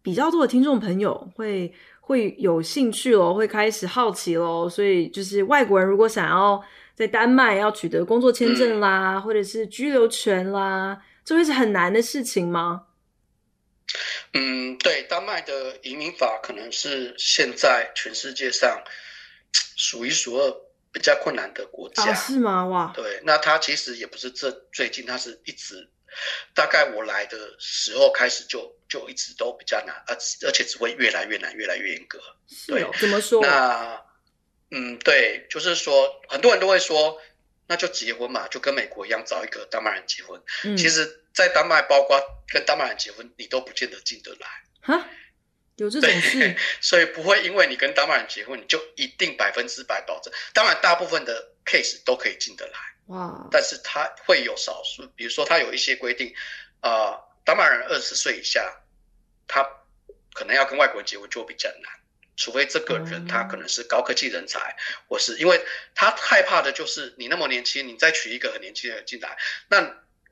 比较多的听众朋友会会有兴趣咯，会开始好奇咯。所以就是外国人如果想要在丹麦要取得工作签证啦，嗯、或者是居留权啦。这会是很难的事情吗？嗯，对，丹麦的移民法可能是现在全世界上数一数二比较困难的国家。啊，是吗？哇，对，那它其实也不是这最近，它是一直，大概我来的时候开始就就一直都比较难，而而且只会越来越难，越来越严格。对，怎么说？那嗯，对，就是说很多人都会说。那就结婚嘛，就跟美国一样，找一个丹麦人结婚。嗯、其实，在丹麦，包括跟丹麦人结婚，你都不见得进得来。哈，有这种事？所以不会因为你跟丹麦人结婚，你就一定百分之百保证。当然，大部分的 case 都可以进得来。哇！但是他会有少数，比如说他有一些规定，啊、呃，丹麦人二十岁以下，他可能要跟外国人结婚就比较难。除非这个人他可能是高科技人才，嗯、或是因为他害怕的就是你那么年轻，你再娶一个很年轻的人进来，那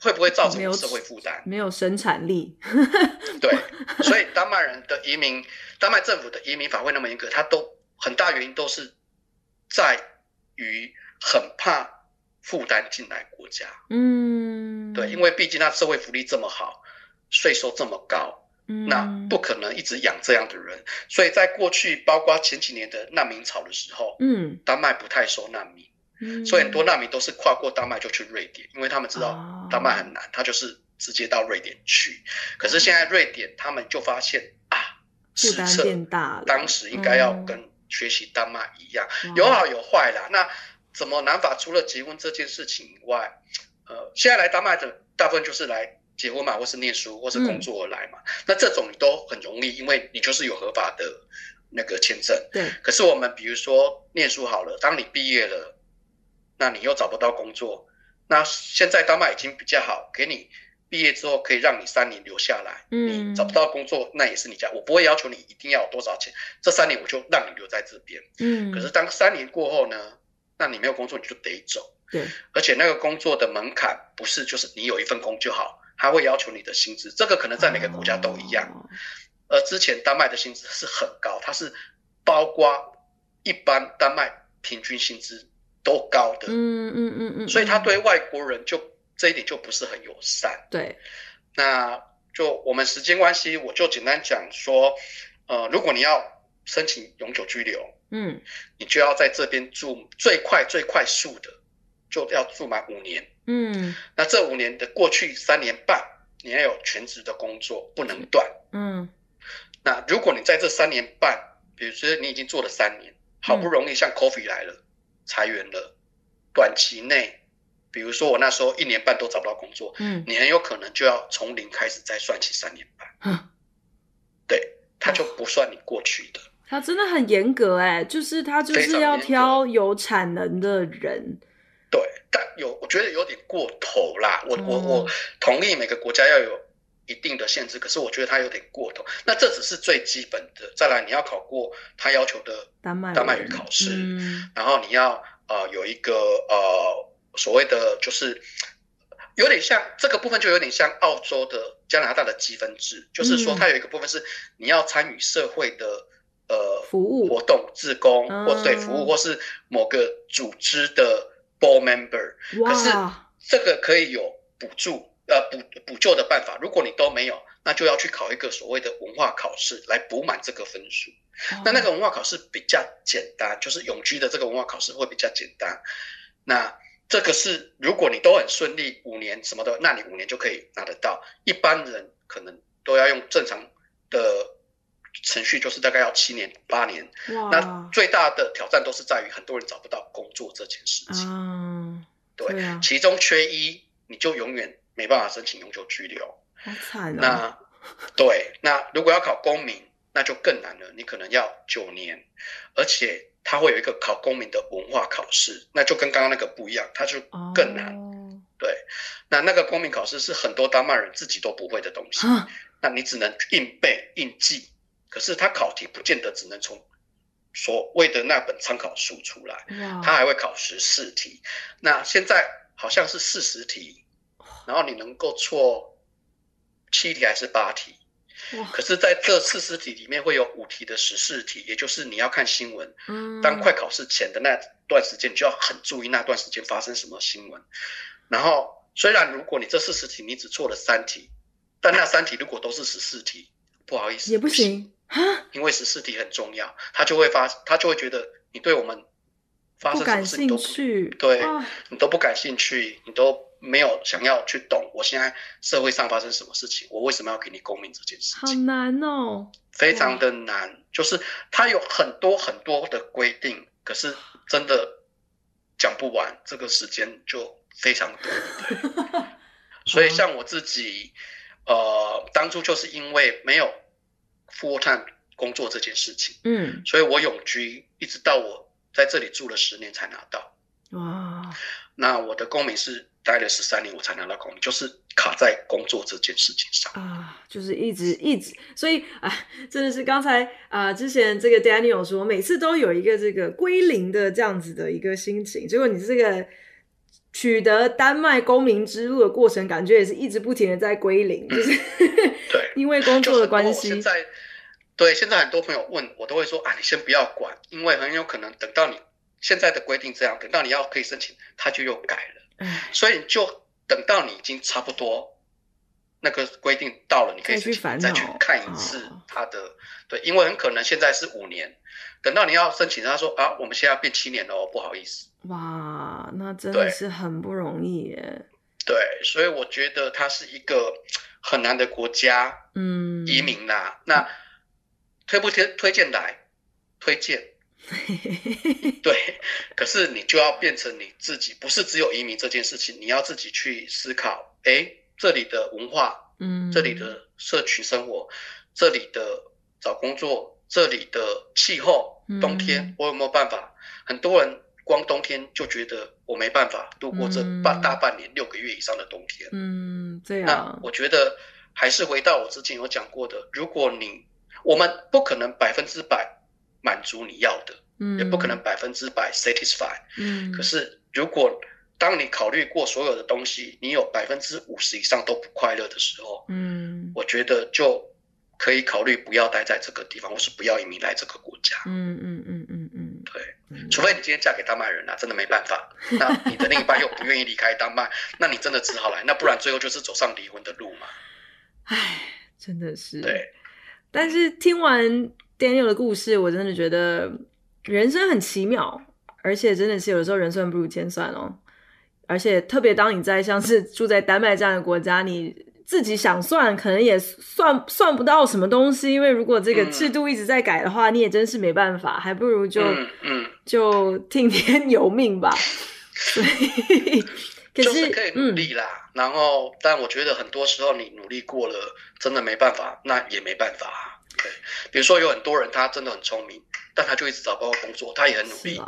会不会造成社会负担？没有生产力。对，所以丹麦人的移民，丹麦政府的移民法会那么严格，他都很大原因都是在于很怕负担进来国家。嗯，对，因为毕竟他社会福利这么好，税收这么高。那不可能一直养这样的人，所以在过去，包括前几年的难民潮的时候，嗯，丹麦不太收难民，嗯，所以很多难民都是跨过丹麦就去瑞典，因为他们知道丹麦很难，他就是直接到瑞典去。可是现在瑞典他们就发现啊，负担变大，当时应该要跟学习丹麦一样，有好有坏啦。那怎么南法除了结婚这件事情以外，呃，现在来丹麦的大部分就是来。结婚嘛，或是念书，或是工作而来嘛，嗯、那这种你都很容易，因为你就是有合法的那个签证。对。可是我们比如说念书好了，当你毕业了，那你又找不到工作，那现在丹麦已经比较好，给你毕业之后可以让你三年留下来，嗯，你找不到工作那也是你家，我不会要求你一定要有多少钱，这三年我就让你留在这边，嗯。可是当三年过后呢，那你没有工作你就得走，对。而且那个工作的门槛不是就是你有一份工就好，他会要求你的薪资，这个可能在每个国家都一样。哦、而之前丹麦的薪资是很高，它是包括一般丹麦平均薪资都高的，嗯嗯嗯嗯，嗯，所以他对外国人就。这一点就不是很友善。对，那就我们时间关系，我就简单讲说，呃，如果你要申请永久居留，嗯，你就要在这边住最快最快速的，就要住满五年，嗯，那这五年的过去三年半，你要有全职的工作，不能断，嗯，那如果你在这三年半，比如说你已经做了三年，好不容易像 Coffee 来了，裁员了，短期内。比如说我那时候一年半都找不到工作，嗯，你很有可能就要从零开始再算起三年半，嗯，对，他就不算你过去的。他真的很严格哎，就是他就是要挑有产能的人。对，但有我觉得有点过头啦。我、嗯、我我同意每个国家要有一定的限制，可是我觉得它有点过头。那这只是最基本的，再来你要考过他要求的丹麦丹麦语考试，嗯，然后你要呃有一个呃。所谓的就是有点像这个部分，就有点像澳洲的加拿大的积分制，就是说它有一个部分是你要参与社会的呃服务活动、自工或对服务，或是某个组织的 board member。可是这个可以有补助呃补补救的办法，如果你都没有，那就要去考一个所谓的文化考试来补满这个分数。那那个文化考试比较简单，就是永居的这个文化考试会比较简单。那这个是，如果你都很顺利，五年什么的，那你五年就可以拿得到。一般人可能都要用正常的程序，就是大概要七年八年。那最大的挑战都是在于很多人找不到工作这件事情。嗯，对，对啊，其中缺一，你就永远没办法申请永久居留。好惨哦。那 对，那如果要考公民，那就更难了。你可能要九年，而且。他会有一个考公民的文化考试，那就跟刚刚那个不一样，它就更难。Oh. 对，那那个公民考试是很多丹麦人自己都不会的东西，Huh? 那你只能硬背硬记。可是他考题不见得只能从所谓的那本参考书出来.他还会考十四题。那现在好像是四十题，然后你能够错七题还是八题？可是，在这四十题里面会有五题的十四题，也就是你要看新闻。嗯，当快考试前的那段时间，你就要很注意那段时间发生什么新闻。然后，虽然如果你这四十题你只错了三题，但那三题如果都是十四题，不好意思，也不行啊，因为十四题很重要，他就会发，他就会觉得你对我们发生什么事情都不，不感兴趣，对，啊，你都不感兴趣，你都。没有想要去懂，我现在社会上发生什么事情，我为什么要给你公民这件事情？好难哦，非常的难，就是他有很多很多的规定，可是真的讲不完，这个时间就非常多。对 所以像我自己，呃，当初就是因为没有 full time 工作这件事情，嗯，所以我永居一直到我在这里住了十年才拿到。哇，那我的公民是。待了十三年，我才拿到公民，就是卡在工作这件事情上啊，就是一直一直，所以啊，真的是刚才啊、呃，之前这个 Daniel 说，每次都有一个这个归零的这样子的一个心情，结果你这个取得丹麦公民之路的过程，感觉也是一直不停的在归零，就是 对，因为工作的关系。现在对，现在很多朋友问我，都会说啊，你先不要管，因为很有可能等到你现在的规定这样，等到你要可以申请，他就又改了。所以就等到你已经差不多那个规定到了，你可以去再去看一次他的、哦、对，因为很可能现在是五年，等到你要申请，他说啊，我们现在要变七年了哦，不好意思。哇，那真的是很不容易耶。对，所以我觉得它是一个很难的国家，嗯，移民啦、啊，那推不推推荐来？推荐。对，可是你就要变成你自己，不是只有移民这件事情，你要自己去思考。哎，这里的文化，嗯，这里的社区生活，这里的找工作，这里的气候，冬天我有没有办法？很多人光冬天就觉得我没办法度过这半大半年六个月以上的冬天。嗯。嗯，对啊。那我觉得还是回到我之前有讲过的，如果你我们不可能百分之百满足你要的，嗯，也不可能百分之百 satisfy，嗯。可是如果当你考虑过所有的东西，你有百分之五十以上都不快乐的时候，嗯，我觉得就可以考虑不要待在这个地方，或是不要移民来这个国家。嗯嗯嗯嗯。除非你今天嫁给丹麦人啊，真的没办法。那你的另一半又不愿意离开丹麦，那你真的只好来。那不然最后就是走上离婚的路嘛。唉，真的是。对。但是听完 Daniel 的故事，我真的觉得人生很奇妙，而且真的是有的时候人算不如天算哦。而且特别当你在像是住在丹麦这样的国家，你自己想算，可能也算算不到什么东西。因为如果这个制度一直在改的话，嗯、你也真是没办法，还不如就、嗯嗯、就听天由命吧。所以，可是，就是可以努力啦。嗯、然后，但我觉得很多时候你努力过了，真的没办法，那也没办法。对，比如说有很多人他真的很聪明，但他就一直找不到工作，他也很努力。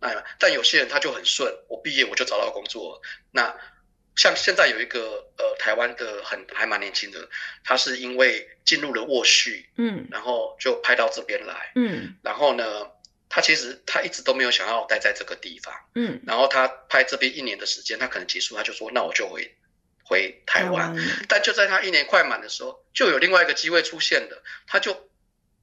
哎，但有些人他就很顺，我毕业我就找到工作。那像现在有一个呃台湾的很还蛮年轻的，他是因为进入了卧序，嗯，然后就派到这边来，嗯，然后呢，他其实他一直都没有想要待在这个地方，嗯，然后他拍这边一年的时间，他可能结束，他就说那我就回回台湾。但就在他一年快满的时候，就有另外一个机会出现了，他就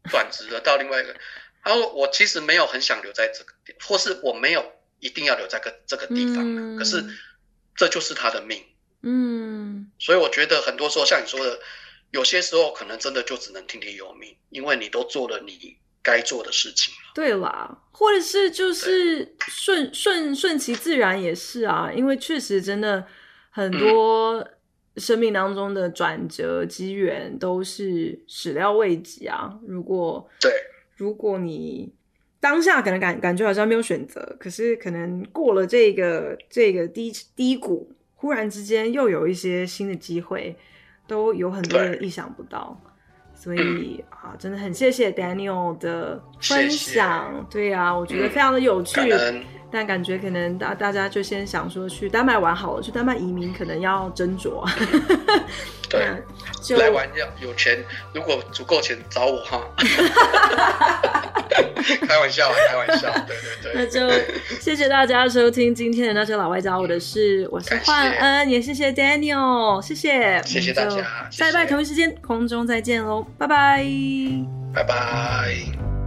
转职了到另外一个。然后我其实没有很想留在这个地，或是我没有一定要留在个这个地方，嗯、可是这就是他的命。嗯，所以我觉得很多时候像你说的，有些时候可能真的就只能听天由命，因为你都做了你该做的事情了。对啦，或者是就是顺顺顺其自然也是啊，因为确实真的很多生命当中的转折机缘都是始料未及啊。如果对。如果你当下可能感感觉好像没有选择，可是可能过了这个这个低低谷，忽然之间又有一些新的机会，都有很多人意想不到。所以啊，真的很谢谢 Daniel 的分享。谢谢。对啊，我觉得非常的有趣。嗯但感觉可能大大家就先想说去丹麦玩好了，去丹麦移民可能要斟酌。对，就来玩要有钱，如果足够钱找我哈。开玩笑，开玩笑，对对对。那就谢谢大家收听今天的那些老外教我的事，我是焕恩，也谢谢 Daniel，谢谢，谢谢大家，下礼拜同一时间空中再见喽，拜拜，拜拜。